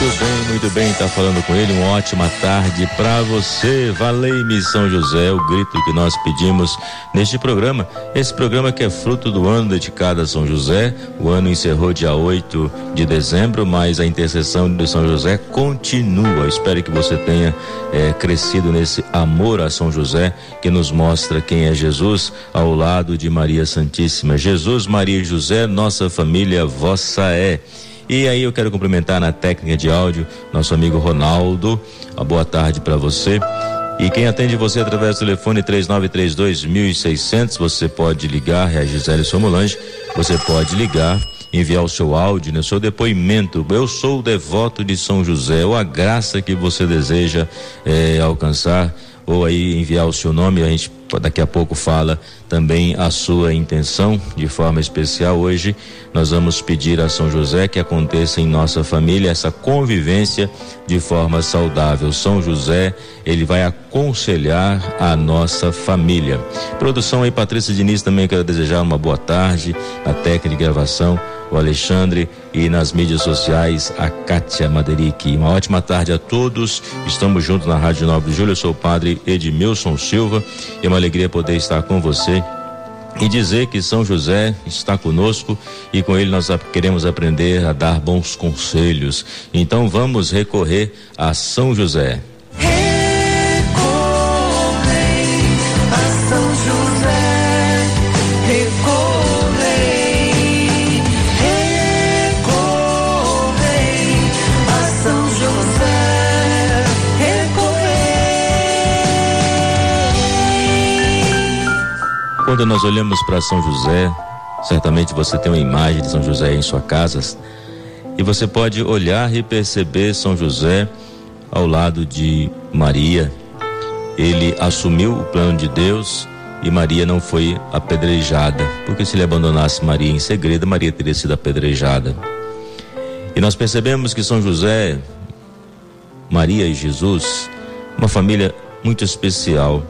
Muito bem, muito bem, tá falando com ele. Uma ótima tarde para você. Valei-me São José, o grito que nós pedimos neste programa. Esse programa que é fruto do ano dedicado a São José. O ano encerrou dia 8 de dezembro, mas a intercessão de São José continua. espero que você tenha é, crescido nesse amor a São José, que nos mostra quem é Jesus ao lado de Maria Santíssima. Jesus, Maria e José, nossa família vossa é. E aí eu quero cumprimentar na técnica de áudio nosso amigo Ronaldo. Uma boa tarde para você. E quem atende você através do telefone 3932 1600, você pode ligar, é a Gisele Somolange, você pode ligar, enviar o seu áudio, né, o seu depoimento. Eu sou o devoto de São José, ou a graça que você deseja eh, alcançar, ou aí enviar o seu nome, a gente daqui a pouco fala também a sua intenção de forma especial. Hoje nós vamos pedir a São José que aconteça em nossa família essa convivência de forma saudável. São José, ele vai aconselhar a nossa família. Produção aí, Patrícia Diniz, também quero desejar uma boa tarde, a técnica de gravação, o Alexandre e nas mídias sociais, a Kátia Maderic. Uma ótima tarde a todos. Estamos juntos na Rádio 9 de Julho. Eu sou o padre Edmilson Silva é uma alegria poder estar com você e dizer que São José está conosco e com ele nós queremos aprender a dar bons conselhos. Então vamos recorrer a São José. Quando nós olhamos para São José, certamente você tem uma imagem de São José em sua casa, e você pode olhar e perceber São José ao lado de Maria. Ele assumiu o plano de Deus e Maria não foi apedrejada, porque se ele abandonasse Maria em segredo, Maria teria sido apedrejada. E nós percebemos que São José, Maria e Jesus, uma família muito especial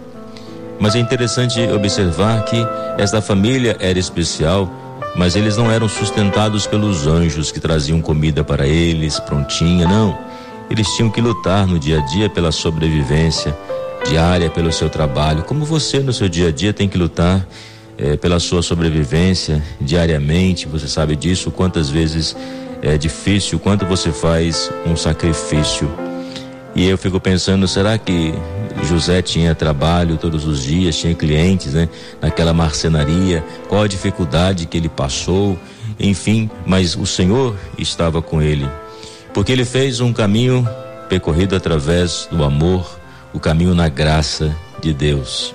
mas é interessante observar que esta família era especial, mas eles não eram sustentados pelos anjos que traziam comida para eles, prontinha, não. Eles tinham que lutar no dia a dia pela sobrevivência diária, pelo seu trabalho, como você no seu dia a dia tem que lutar eh, pela sua sobrevivência diariamente. Você sabe disso, quantas vezes é difícil, quanto você faz um sacrifício. E eu fico pensando, será que José tinha trabalho todos os dias, tinha clientes, né? Naquela marcenaria, qual a dificuldade que ele passou, enfim, mas o Senhor estava com ele, porque ele fez um caminho percorrido através do amor, o caminho na graça de Deus.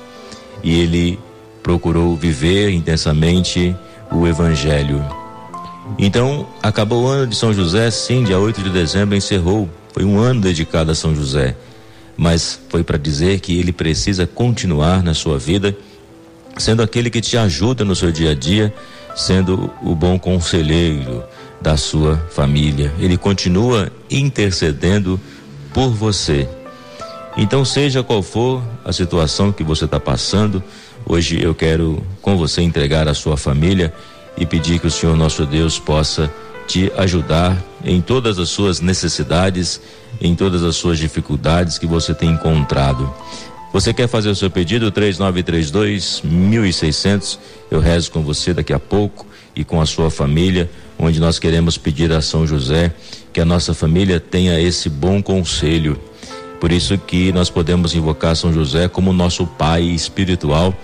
E ele procurou viver intensamente o evangelho. Então, acabou o ano de São José, sim, dia 8 de dezembro encerrou. Foi um ano dedicado a São José mas foi para dizer que ele precisa continuar na sua vida, sendo aquele que te ajuda no seu dia a dia, sendo o bom conselheiro da sua família. Ele continua intercedendo por você. Então, seja qual for a situação que você está passando, hoje eu quero com você entregar a sua família e pedir que o Senhor nosso Deus possa te ajudar em todas as suas necessidades, em todas as suas dificuldades que você tem encontrado. Você quer fazer o seu pedido? 3932 1600. Eu rezo com você daqui a pouco e com a sua família, onde nós queremos pedir a São José que a nossa família tenha esse bom conselho. Por isso que nós podemos invocar São José como nosso pai espiritual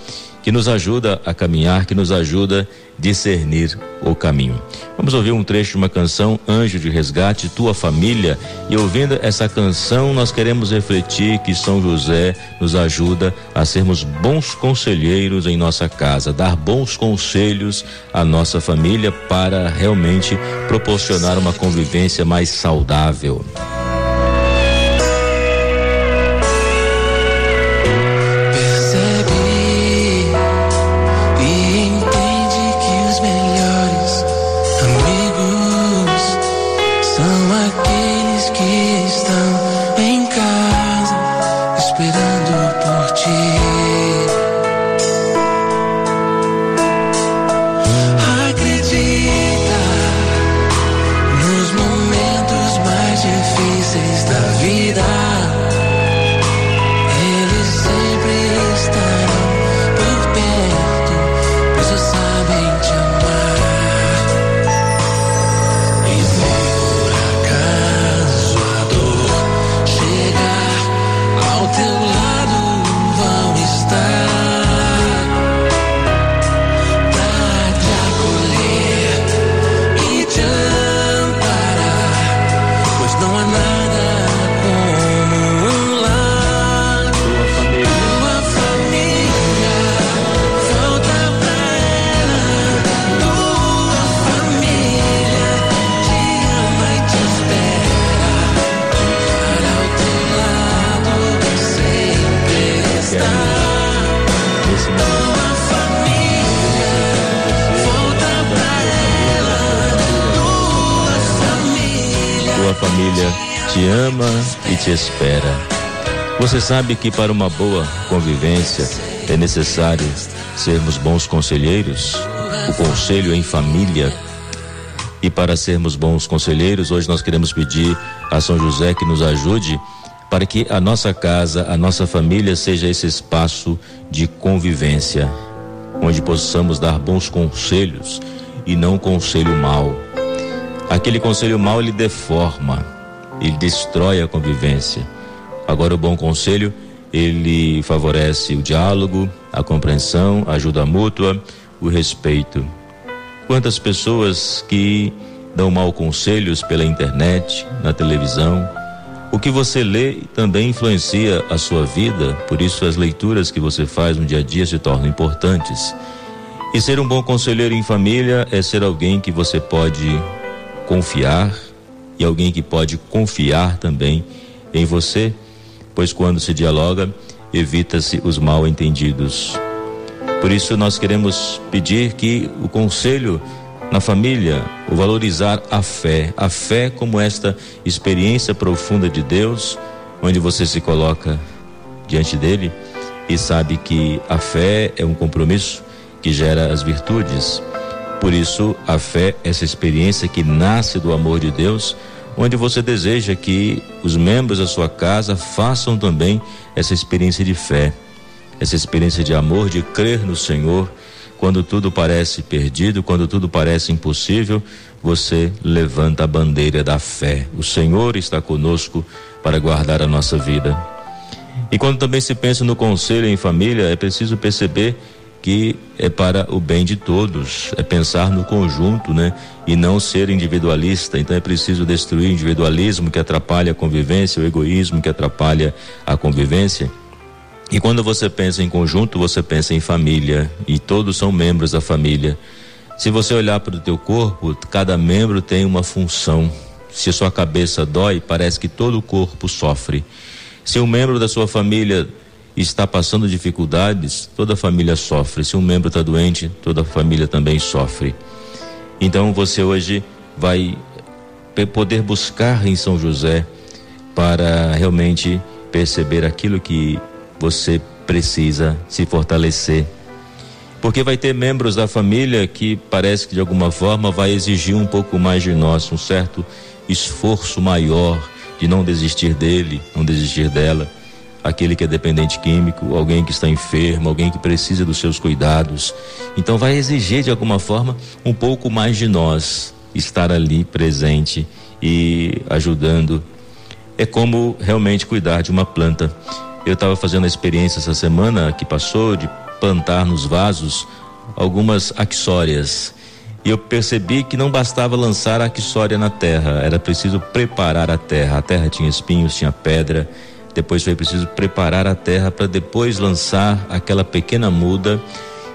que nos ajuda a caminhar, que nos ajuda a discernir o caminho. Vamos ouvir um trecho de uma canção, Anjo de Resgate, Tua Família. E ouvindo essa canção, nós queremos refletir que São José nos ajuda a sermos bons conselheiros em nossa casa, dar bons conselhos à nossa família para realmente proporcionar uma convivência mais saudável. Ama e te espera. Você sabe que para uma boa convivência é necessário sermos bons conselheiros, o conselho em família. E para sermos bons conselheiros, hoje nós queremos pedir a São José que nos ajude para que a nossa casa, a nossa família seja esse espaço de convivência, onde possamos dar bons conselhos e não conselho mal. Aquele conselho mal ele deforma, ele destrói a convivência. Agora, o bom conselho, ele favorece o diálogo, a compreensão, a ajuda mútua, o respeito. Quantas pessoas que dão mal conselhos pela internet, na televisão. O que você lê também influencia a sua vida, por isso as leituras que você faz no dia a dia se tornam importantes. E ser um bom conselheiro em família é ser alguém que você pode confiar, e alguém que pode confiar também em você, pois quando se dialoga, evita-se os mal entendidos. Por isso nós queremos pedir que o conselho na família, o valorizar a fé, a fé como esta experiência profunda de Deus, onde você se coloca diante dele e sabe que a fé é um compromisso que gera as virtudes. Por isso, a fé, essa experiência que nasce do amor de Deus, onde você deseja que os membros da sua casa façam também essa experiência de fé, essa experiência de amor, de crer no Senhor. Quando tudo parece perdido, quando tudo parece impossível, você levanta a bandeira da fé. O Senhor está conosco para guardar a nossa vida. E quando também se pensa no conselho em família, é preciso perceber que é para o bem de todos, é pensar no conjunto, né? E não ser individualista. Então é preciso destruir o individualismo que atrapalha a convivência, o egoísmo que atrapalha a convivência. E quando você pensa em conjunto, você pensa em família, e todos são membros da família. Se você olhar para o teu corpo, cada membro tem uma função. Se sua cabeça dói, parece que todo o corpo sofre. Se um membro da sua família está passando dificuldades, toda a família sofre. Se um membro está doente, toda a família também sofre. Então você hoje vai poder buscar em São José para realmente perceber aquilo que você precisa se fortalecer. Porque vai ter membros da família que parece que de alguma forma vai exigir um pouco mais de nós, um certo esforço maior de não desistir dele, não desistir dela aquele que é dependente químico, alguém que está enfermo, alguém que precisa dos seus cuidados. Então vai exigir de alguma forma um pouco mais de nós estar ali presente e ajudando. É como realmente cuidar de uma planta. Eu estava fazendo a experiência essa semana que passou de plantar nos vasos algumas axórias. E eu percebi que não bastava lançar a axória na terra, era preciso preparar a terra. A terra tinha espinhos, tinha pedra, depois foi preciso preparar a terra para depois lançar aquela pequena muda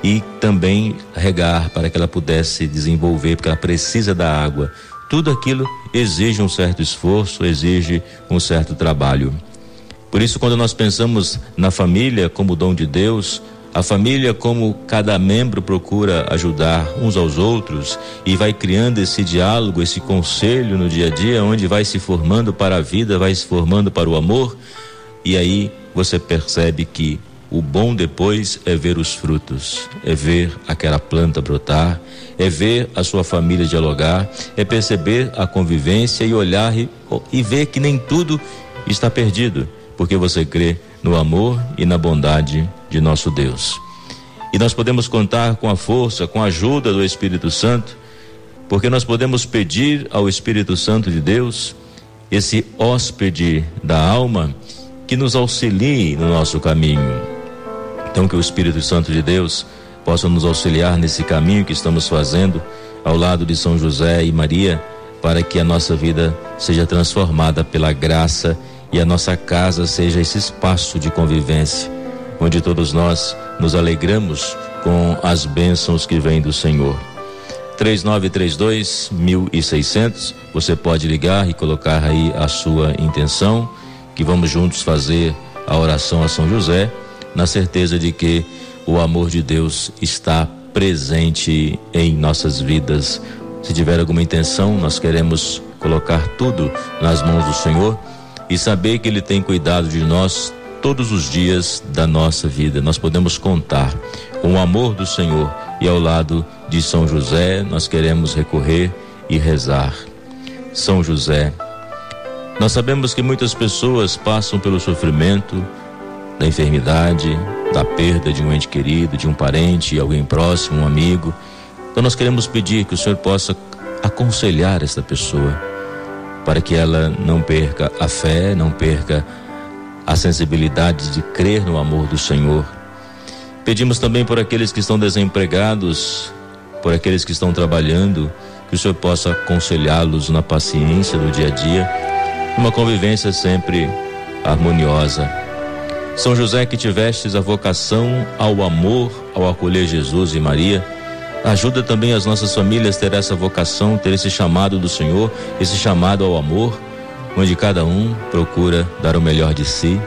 e também regar para que ela pudesse desenvolver, porque ela precisa da água. Tudo aquilo exige um certo esforço, exige um certo trabalho. Por isso, quando nós pensamos na família como dom de Deus, a família, como cada membro procura ajudar uns aos outros e vai criando esse diálogo, esse conselho no dia a dia, onde vai se formando para a vida, vai se formando para o amor, e aí você percebe que o bom depois é ver os frutos, é ver aquela planta brotar, é ver a sua família dialogar, é perceber a convivência e olhar e, e ver que nem tudo está perdido, porque você crê no amor e na bondade de nosso Deus. E nós podemos contar com a força, com a ajuda do Espírito Santo, porque nós podemos pedir ao Espírito Santo de Deus, esse hóspede da alma, que nos auxilie no nosso caminho. Então, que o Espírito Santo de Deus possa nos auxiliar nesse caminho que estamos fazendo ao lado de São José e Maria, para que a nossa vida seja transformada pela graça e a nossa casa seja esse espaço de convivência, onde todos nós nos alegramos com as bênçãos que vêm do Senhor. 3932 1600, você pode ligar e colocar aí a sua intenção, que vamos juntos fazer a oração a São José, na certeza de que o amor de Deus está presente em nossas vidas. Se tiver alguma intenção, nós queremos colocar tudo nas mãos do Senhor e saber que Ele tem cuidado de nós todos os dias da nossa vida. Nós podemos contar com o amor do Senhor e ao lado de São José nós queremos recorrer e rezar. São José, nós sabemos que muitas pessoas passam pelo sofrimento da enfermidade, da perda de um ente querido, de um parente, alguém próximo, um amigo. Então nós queremos pedir que o Senhor possa aconselhar esta pessoa para que ela não perca a fé, não perca a sensibilidade de crer no amor do Senhor. Pedimos também por aqueles que estão desempregados, por aqueles que estão trabalhando, que o Senhor possa aconselhá-los na paciência do dia a dia, uma convivência sempre harmoniosa. São José, que tivestes a vocação ao amor, ao acolher Jesus e Maria, ajuda também as nossas famílias a ter essa vocação, ter esse chamado do Senhor, esse chamado ao amor, onde cada um procura dar o melhor de si,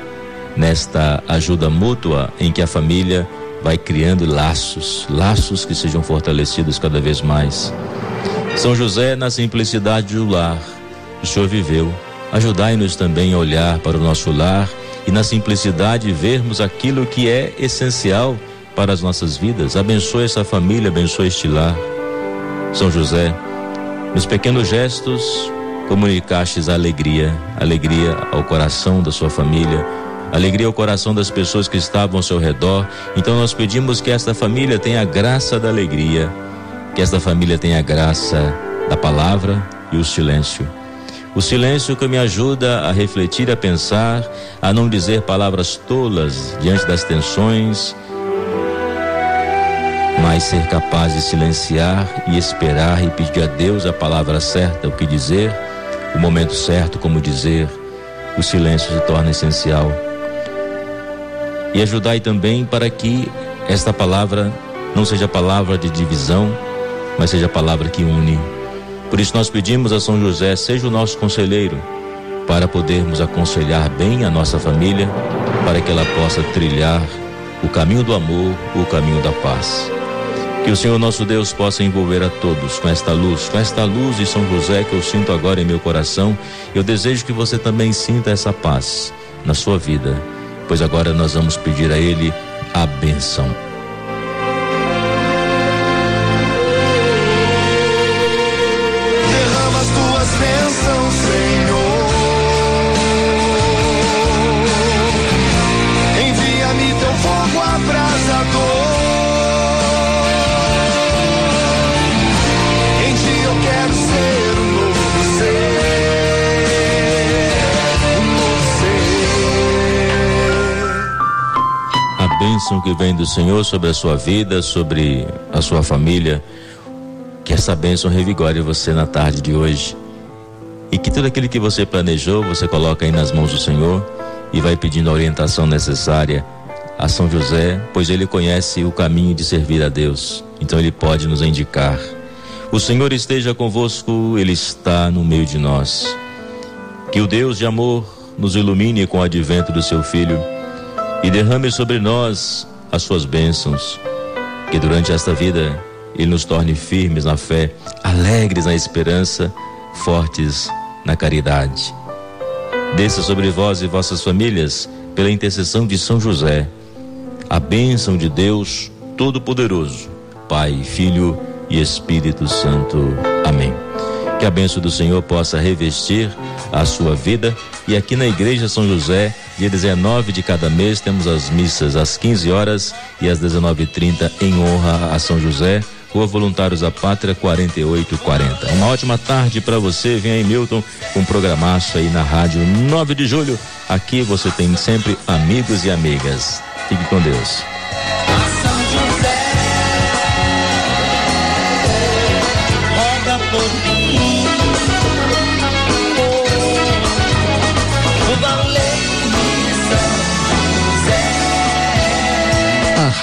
nesta ajuda mútua em que a família vai criando laços, laços que sejam fortalecidos cada vez mais. São José, na simplicidade do lar, o Senhor viveu. Ajudai-nos também a olhar para o nosso lar e na simplicidade vermos aquilo que é essencial para as nossas vidas. Abençoe essa família, abençoe este lar. São José, nos pequenos gestos, comunicastes a alegria, alegria ao coração da sua família, alegria ao coração das pessoas que estavam ao seu redor. Então nós pedimos que esta família tenha a graça da alegria, que esta família tenha a graça da palavra e o silêncio. O silêncio que me ajuda a refletir, a pensar, a não dizer palavras tolas diante das tensões, mas ser capaz de silenciar e esperar e pedir a Deus a palavra certa, o que dizer, o momento certo, como dizer. O silêncio se torna essencial. E ajudai também para que esta palavra não seja palavra de divisão, mas seja palavra que une por isso nós pedimos a São José, seja o nosso conselheiro, para podermos aconselhar bem a nossa família, para que ela possa trilhar o caminho do amor, o caminho da paz. Que o Senhor nosso Deus possa envolver a todos com esta luz, com esta luz de São José que eu sinto agora em meu coração. Eu desejo que você também sinta essa paz na sua vida, pois agora nós vamos pedir a Ele a benção. Bênção que vem do Senhor sobre a sua vida, sobre a sua família. Que essa bênção revigore você na tarde de hoje. E que tudo aquilo que você planejou, você coloca aí nas mãos do Senhor e vai pedindo a orientação necessária a São José, pois ele conhece o caminho de servir a Deus. Então ele pode nos indicar. O Senhor esteja convosco, ele está no meio de nós. Que o Deus de amor nos ilumine com o advento do seu filho e derrame sobre nós as suas bênçãos. Que durante esta vida Ele nos torne firmes na fé, alegres na esperança, fortes na caridade. Desça sobre vós e vossas famílias pela intercessão de São José, a bênção de Deus Todo-Poderoso, Pai, Filho e Espírito Santo. Amém. Que a bênção do Senhor possa revestir a sua vida. E aqui na Igreja São José, dia 19 de cada mês, temos as missas às 15 horas e às 19h30 em honra a São José. Rua Voluntários da Pátria 4840. Uma ótima tarde para você. Vem aí, Milton, com um programaço aí na rádio 9 de julho. Aqui você tem sempre amigos e amigas. Fique com Deus.